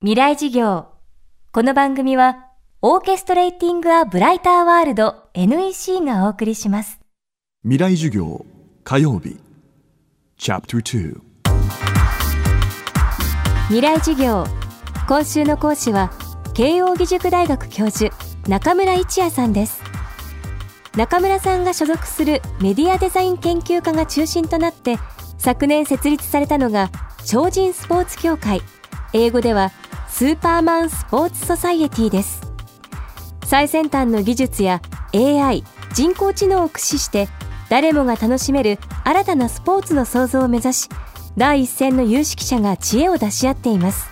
未来事業。この番組はオーケストレーティング・ア・ブライター・ワールド NEC がお送りします。未来授業火曜日。チャプター未来事業。今週の講師は慶應義塾大学教授中村一也さんです。中村さんが所属するメディアデザイン研究家が中心となって昨年設立されたのが超人スポーツ協会。英語ではスーパーマンスポーツソサイエティです。最先端の技術や AI 人工知能を駆使して誰もが楽しめる新たなスポーツの創造を目指し第一線の有識者が知恵を出し合っています。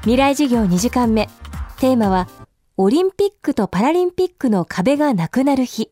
未来事業2時間目。テーマはオリンピックとパラリンピックの壁がなくなる日。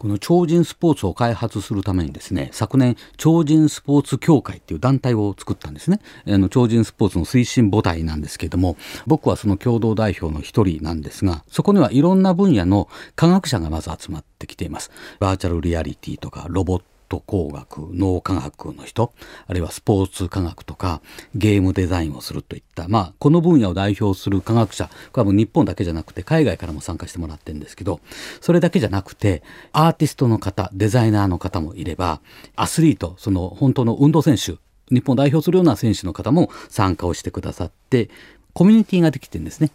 この超人スポーツを開発するためにですね、昨年、超人スポーツ協会っていう団体を作ったんですね。あの超人スポーツの推進母体なんですけれども、僕はその共同代表の一人なんですが、そこにはいろんな分野の科学者がまず集まってきています。バーチャルリアリティとかロボットト工学脳科学の人あるいはスポーツ科学とかゲームデザインをするといった、まあ、この分野を代表する科学者これはもう日本だけじゃなくて海外からも参加してもらってるんですけどそれだけじゃなくてアーティストの方デザイナーの方もいればアスリートその本当の運動選手日本を代表するような選手の方も参加をしてくださってコミュニティができてるんですね。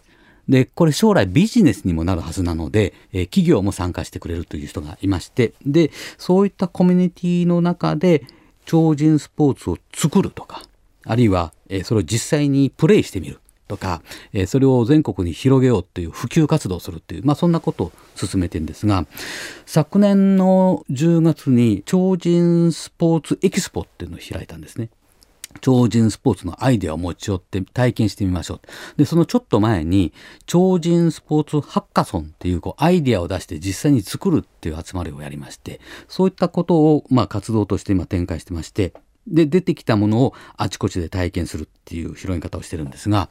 で、これ将来ビジネスにもなるはずなので、えー、企業も参加してくれるという人がいまして、で、そういったコミュニティの中で超人スポーツを作るとか、あるいは、えー、それを実際にプレイしてみるとか、えー、それを全国に広げようという普及活動をするという、まあそんなことを進めてるんですが、昨年の10月に超人スポーツエキスポっていうのを開いたんですね。超人スポーツのアイデアを持ち寄って体験してみましょう。で、そのちょっと前に、超人スポーツハッカソンっていうこうアイデアを出して実際に作るっていう集まりをやりまして、そういったことをまあ活動として今展開してまして、で、出てきたものをあちこちで体験するっていう広げ方をしてるんですが、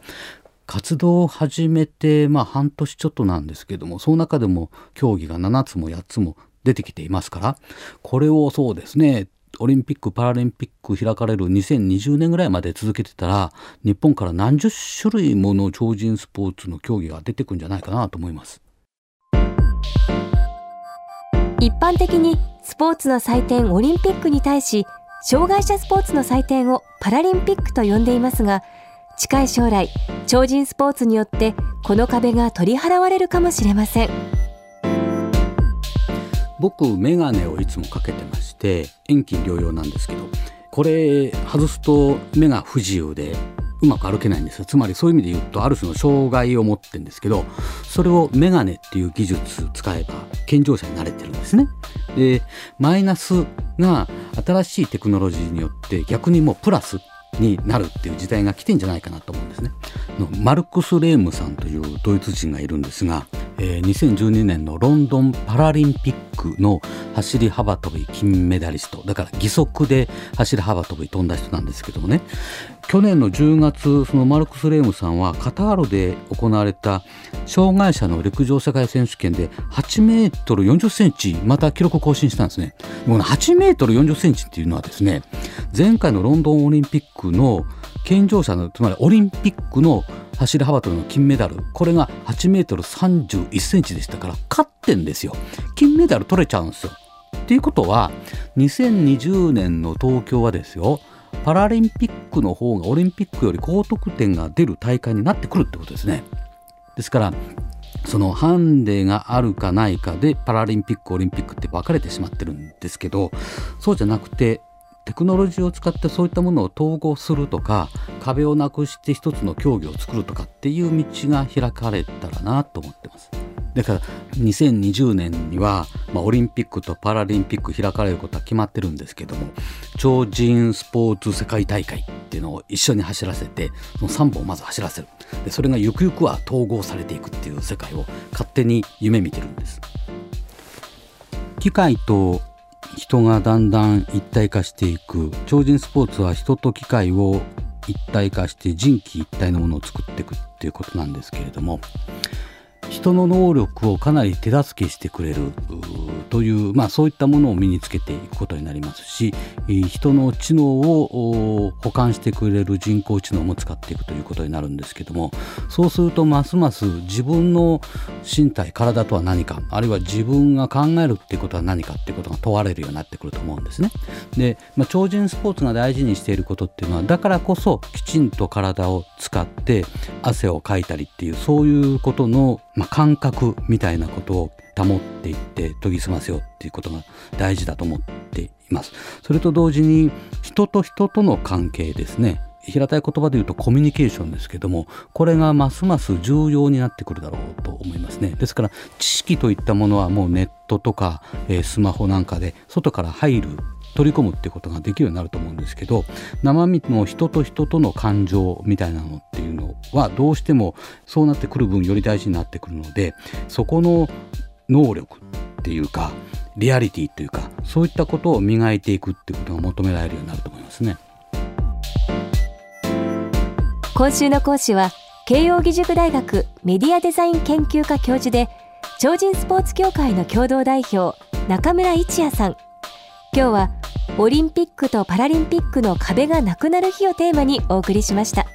活動を始めて、まあ半年ちょっとなんですけども、その中でも競技が7つも8つも出てきていますから、これをそうですね、オリンピック・パラリンピック開かれる2020年ぐらいまで続けてたら日本から何十種類もの超人スポーツの競技が出てくんじゃないかなと思います一般的にスポーツの祭典オリンピックに対し障害者スポーツの祭典をパラリンピックと呼んでいますが近い将来超人スポーツによってこの壁が取り払われるかもしれません。僕メガネをいつもかけてまして遠近療養なんですけどこれ外すと目が不自由でうまく歩けないんですつまりそういう意味で言うとある種の障害を持ってるんですけどそれをメガネっていう技術使えば健常者になれてるんですね。でマイナスが新しいテクノロジーによって逆にもうプラスになるっていう時代が来てんじゃないかなと思うんですね。マルクス・レームさんというドイツ人がいるんですが、えー、2012年のロンドンパラリンピックの走り幅跳び金メダリスト。だから義足で走り幅跳び飛んだ人なんですけどもね。去年の10月そのマルクス・レームさんはカタールで行われた障害者の陸上世界選手権で8メートル40センチまた記録更新したんですね。もう8メートル40センチっていうのはですね前回のロンドンオリンピックの健常者のつまりオリンピックの走り幅跳びの金メダル。これが8メートル31センチでしたから勝ってんですよ。金メダル取れちゃうんですよ。っていうことは2020年の東京はですよパラリンピックの方がオリンピックより高得点が出る大会になってくるってことですねですからそのハンデがあるかないかでパラリンピックオリンピックって分かれてしまってるんですけどそうじゃなくてテクノロジーを使ってそういったものを統合するとか壁をなくして一つの競技を作るとかっていう道が開かれたらなと思ってます。だから2020年には、まあ、オリンピックとパラリンピック開かれることは決まってるんですけども超人スポーツ世界大会っていうのを一緒に走らせてその3本まず走らせるでそれがゆくゆくは統合されていくっていう世界を勝手に夢見てるんです。機械と人がだんだん一体化していく超人スポーツは人と機械を一体化して人機一体のものを作っていくっていうことなんですけれども人の能力をかなり手助けしてくれる。という、まあ、そういったものを身につけていくことになりますし人の知能を補完してくれる人工知能も使っていくということになるんですけどもそうするとますます自分の身体体とは何かあるいは自分が考えるっていうことは何かっていうことが問われるようになってくると思うんですね。で、まあ、超人スポーツが大事にしていることっていうのはだからこそきちんと体を使って汗をかいたりっていうそういうことの、まあ、感覚みたいなことを保っていって研ぎ澄ませようっていうことが大事だと思っています。それと同時に人と人との関係ですね。平たい言葉で言うとコミュニケーションですけどもこれがますます重要になってくるだろうと思いますねですから知識といったものはもうネットとか、えー、スマホなんかで外から入る取り込むっていうことができるようになると思うんですけど生身の人と人との感情みたいなのっていうのはどうしてもそうなってくる分より大事になってくるのでそこの能力っていうかリアリティというかそういったことを磨いていくっていうことが求められるようになると思いますね。今週の講師は慶應義塾大学メディアデザイン研究科教授で超人スポーツ協会の共同代表中村一也さん。今日はオリンピックとパラリンピックの壁がなくなる日をテーマにお送りしました。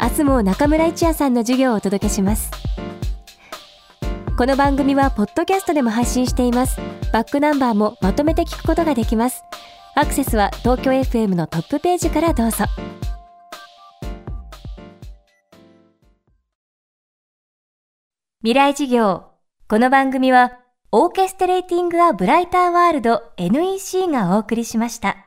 明日も中村一也さんの授業をお届けします。この番組はポッドキャストでも配信しています。バックナンバーもまとめて聞くことができます。アクセスは東京 FM のトップページからどうぞ。未来事業。この番組はオーケストレーティング・ア・ブライター・ワールド NEC がお送りしました。